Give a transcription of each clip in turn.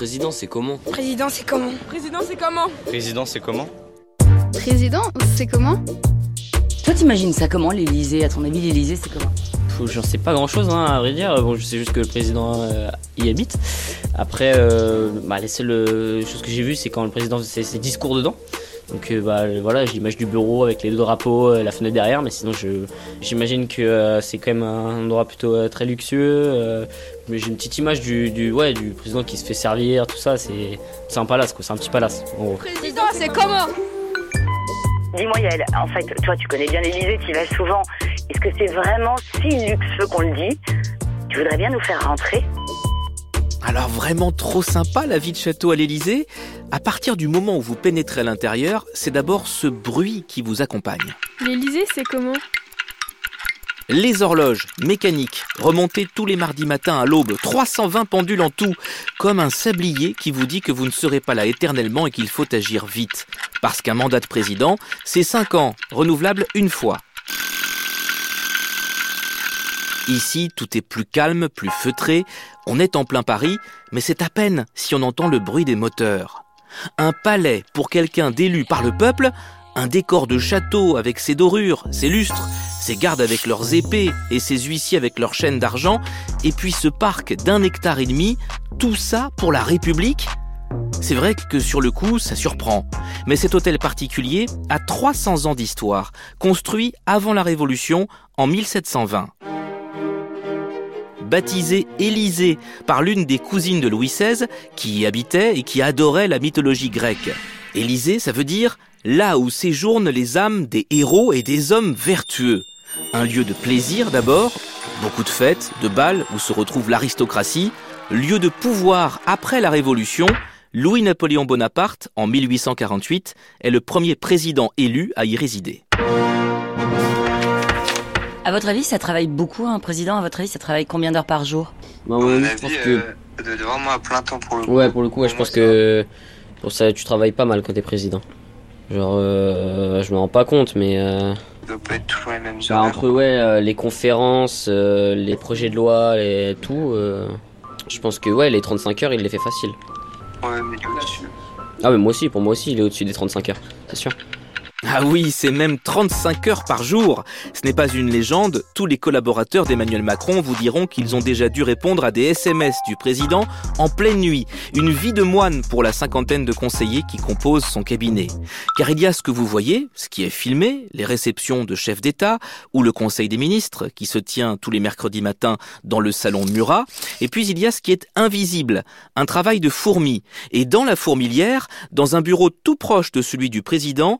Président, c'est comment Président, c'est comment Président, c'est comment Président, c'est comment Président, c'est comment Toi, t'imagines ça comment, l'Elysée À ton avis, l'Elysée, c'est comment? J'en sais pas grand chose, hein, à vrai dire. Bon, je sais juste que le président euh, y habite. Après, euh, bah, les seules euh, choses que j'ai vues, c'est quand le président fait ses discours dedans. Donc euh, bah, voilà, j'ai l'image du bureau avec les deux drapeaux, euh, la fenêtre derrière, mais sinon j'imagine que euh, c'est quand même un endroit plutôt euh, très luxueux. euh, mais j'ai une petite image du, du, ouais, du président qui se fait servir, tout ça, c'est, c'est un palace, quoi, c'est un petit palace. en gros. Président, c'est comment? Dis-moi Yael, en fait, toi tu connais bien l'Elysée, tu y vas souvent. Est-ce que c'est vraiment si luxueux qu'on le dit? Tu voudrais bien nous faire rentrer? Alors vraiment trop sympa la vie de château à l'Élysée À partir du moment où vous pénétrez à l'intérieur, c'est d'abord ce bruit qui vous accompagne. L'Elysée, c'est comment? Les horloges mécaniques, remontées tous les mardis matins à l'aube, 320 pendules en tout, comme un sablier qui vous dit que vous ne serez pas là éternellement et qu'il faut agir vite. Parce qu'un mandat de président, c'est 5 ans, renouvelable une fois. Ici, tout est plus calme, plus feutré. On est en plein Paris, mais c'est à peine si on entend le bruit des moteurs. Un palais pour quelqu'un d'élu par le peuple, un décor de château avec ses dorures, ses lustres, ses gardes avec leurs épées et ses huissiers avec leurs chaînes d'argent, et puis ce parc d'un hectare et demi, tout ça pour la République? C'est vrai que sur le coup, ça surprend. Mais cet hôtel particulier a 300 ans d'histoire, construit avant la Révolution en 1720 baptisé Élysée par l'une des cousines de Louis XVI qui y habitait et qui adorait la mythologie grecque. Élysée, ça veut dire là où séjournent les âmes des héros et des hommes vertueux. Un lieu de plaisir d'abord, beaucoup de fêtes, de bals où se retrouve l'aristocratie, lieu de pouvoir après la Révolution. Louis-Napoléon Bonaparte, en 1848, est le premier président élu à y résider. À votre avis, ça travaille beaucoup, un président? À votre avis, ça travaille combien d'heures par jour? Bah, À ouais, je pense que... euh, de, de vraiment à plein temps pour le coup. Ouais, pour le coup, ouais, je pense ça- que pour ça, tu travailles pas mal quand t'es président. Genre, euh, je me rends pas compte, mais euh, Ça doit pas être toujours les mêmes bah, entre ouais, euh, les conférences, euh, les projets de loi et tout, euh, je pense que ouais, les 35 heures, il les fait facile. Ouais, mais il est au-dessus. Ah, mais moi aussi, pour moi aussi, il est au-dessus des 35 heures, c'est sûr. Ah oui, c'est même 35 heures par jour. Ce n'est pas une légende, tous les collaborateurs d'Emmanuel Macron vous diront qu'ils ont déjà dû répondre à des SMS du président en pleine nuit. Une vie de moine pour la cinquantaine de conseillers qui composent son cabinet. Car il y a ce que vous voyez, ce qui est filmé, les réceptions de chefs d'État ou le Conseil des ministres qui se tient tous les mercredis matins dans le salon Murat. Et puis il y a ce qui est invisible, un travail de fourmi. Et dans la fourmilière, dans un bureau tout proche de celui du président,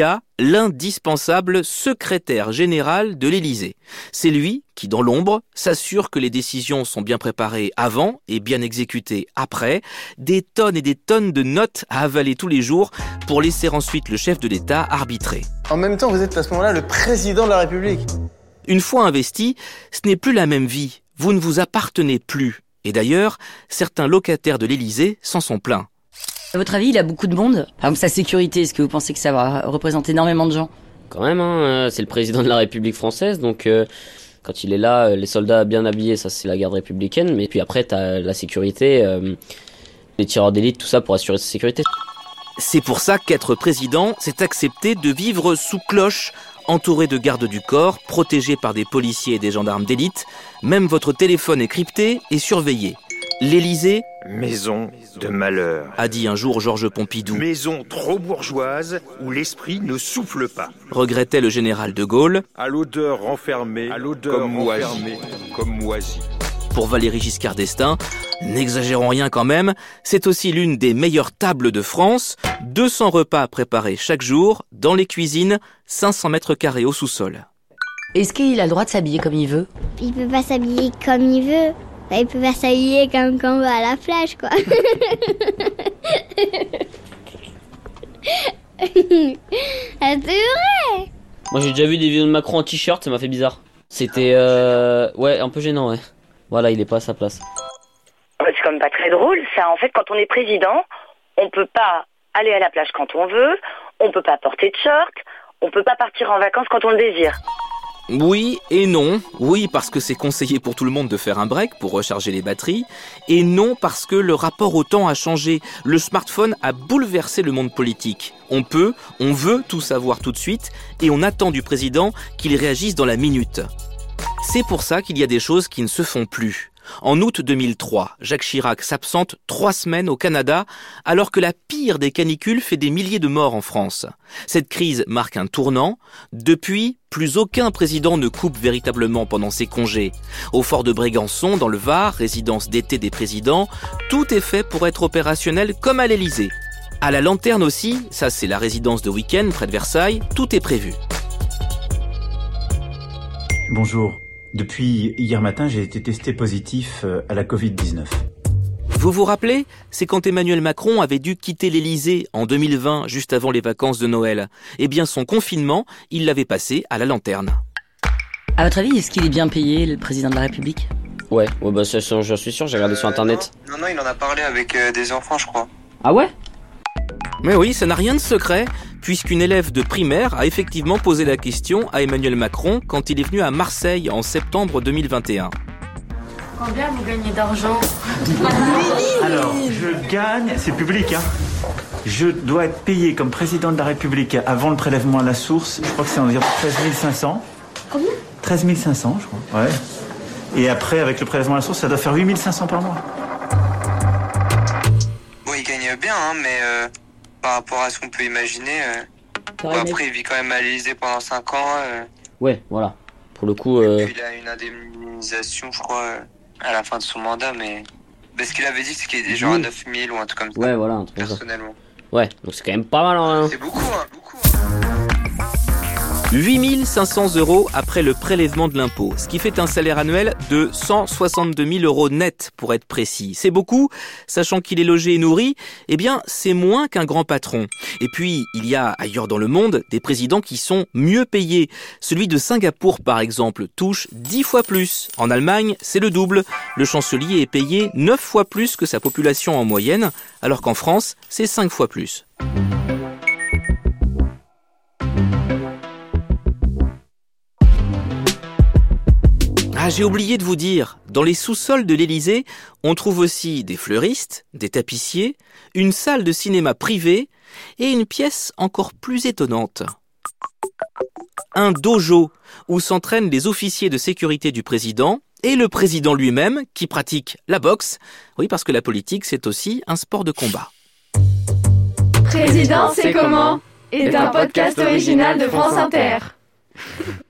a l'indispensable secrétaire général de l'Élysée. C'est lui qui, dans l'ombre, s'assure que les décisions sont bien préparées avant et bien exécutées après, des tonnes et des tonnes de notes à avaler tous les jours pour laisser ensuite le chef de l'État arbitrer. En même temps, vous êtes à ce moment-là le président de la République. Une fois investi, ce n'est plus la même vie, vous ne vous appartenez plus. Et d'ailleurs, certains locataires de l'Élysée s'en sont plaints. À votre avis, il a beaucoup de monde? Par exemple, sa sécurité, est-ce que vous pensez que ça va représenter énormément de gens? Quand même, hein, euh, c'est le président de la République française, donc euh, quand il est là, euh, les soldats bien habillés, ça c'est la garde républicaine, mais puis après t'as la sécurité, euh, les tireurs d'élite, tout ça pour assurer sa sécurité. C'est pour ça qu'être président, c'est accepter de vivre sous cloche, entouré de gardes du corps, protégé par des policiers et des gendarmes d'élite. Même votre téléphone est crypté et surveillé. L'Élysée, Maison de malheur. a dit un jour Georges Pompidou, Maison trop bourgeoise où l'esprit ne souffle pas. regrettait le général de Gaulle. À l'odeur renfermée, à l'odeur comme moisie, comme moisie. Pour Valéry Giscard d'Estaing, n'exagérons rien quand même, c'est aussi l'une des meilleures tables de France, 200 repas préparés chaque jour, dans les cuisines, 500 mètres carrés au sous-sol. Est-ce qu'il a le droit de s'habiller comme il veut? Il peut pas s'habiller comme il veut. Bah, il peut pas s'habiller comme quand on va à la plage, quoi. ah, c'est vrai Moi j'ai déjà vu des vidéos de Macron en t-shirt, ça m'a fait bizarre. C'était euh, ouais un peu gênant ouais. Voilà, il est pas à sa place. Euh, C'est quand même pas très drôle, ça. En fait, quand on est président, on peut pas aller à la plage quand on veut, on peut pas porter de short, on peut pas partir en vacances quand on le désire. Oui et non. Oui parce que c'est conseillé pour tout le monde de faire un break pour recharger les batteries. Et non parce que le rapport au temps a changé. Le smartphone a bouleversé le monde politique. On peut, on veut tout savoir tout de suite et on attend du président qu'il réagisse dans la minute. C'est pour ça qu'il y a des choses qui ne se font plus. En août 2003, Jacques Chirac s'absente trois semaines au Canada alors que la pire des canicules fait des milliers de morts en France. Cette crise marque un tournant. Depuis, plus aucun président ne coupe véritablement pendant ses congés. Au fort de Brégançon, dans le Var, résidence d'été des présidents, tout est fait pour être opérationnel comme à l'Élysée. À la lanterne aussi, ça c'est la résidence de week-end près de Versailles, tout est prévu. Bonjour. Depuis hier matin, j'ai été testé positif euh, à la Covid-19. Vous vous rappelez C'est quand Emmanuel Macron avait dû quitter l'Élysée en 2020, juste avant les vacances de Noël. Eh bien, son confinement, il l'avait passé à la lanterne. À votre avis, est-ce qu'il est bien payé, le président de la République? Ouais, ouais bah, j'en suis sûr, j'ai regardé sur internet. Non, non, il en a parlé avec euh, des enfants, je crois. Ah ouais? Mais oui, ça n'a rien de secret puisqu'une élève de primaire a effectivement posé la question à Emmanuel Macron quand il est venu à Marseille en septembre 2021. Combien vous gagnez d'argent Alors, je gagne, c'est public, hein je dois être payé comme président de la République avant le prélèvement à la source, je crois que c'est environ 13 500. Combien 13 500, je crois. Ouais. Et après, avec le prélèvement à la source, ça doit faire 8 500 par mois. Bon, il gagne bien, hein, mais euh, par rapport à ce qu'on peut imaginer. Euh... Bon, après, il vit quand même à l'Élysée pendant 5 ans. Euh... Ouais, voilà. Pour le coup. Euh... Et puis, il a une indemnisation, je crois, à la fin de son mandat, mais. Parce qu'il avait dit qu'il était genre à 9000 ou un truc comme ça. Ouais, voilà, un truc Personnellement. Ouais, donc c'est quand même pas mal. Hein. C'est beaucoup, hein, beaucoup. 8500 euros après le prélèvement de l'impôt, ce qui fait un salaire annuel de 162 000 euros net pour être précis. C'est beaucoup, sachant qu'il est logé et nourri, eh bien c'est moins qu'un grand patron. Et puis il y a ailleurs dans le monde des présidents qui sont mieux payés. Celui de Singapour par exemple touche 10 fois plus. En Allemagne c'est le double. Le chancelier est payé 9 fois plus que sa population en moyenne, alors qu'en France c'est 5 fois plus. Ah, j'ai oublié de vous dire, dans les sous-sols de l'Élysée, on trouve aussi des fleuristes, des tapissiers, une salle de cinéma privée et une pièce encore plus étonnante. Un dojo où s'entraînent les officiers de sécurité du président et le président lui-même qui pratique la boxe. Oui, parce que la politique, c'est aussi un sport de combat. Président, c'est comment? Est un podcast original de France Inter.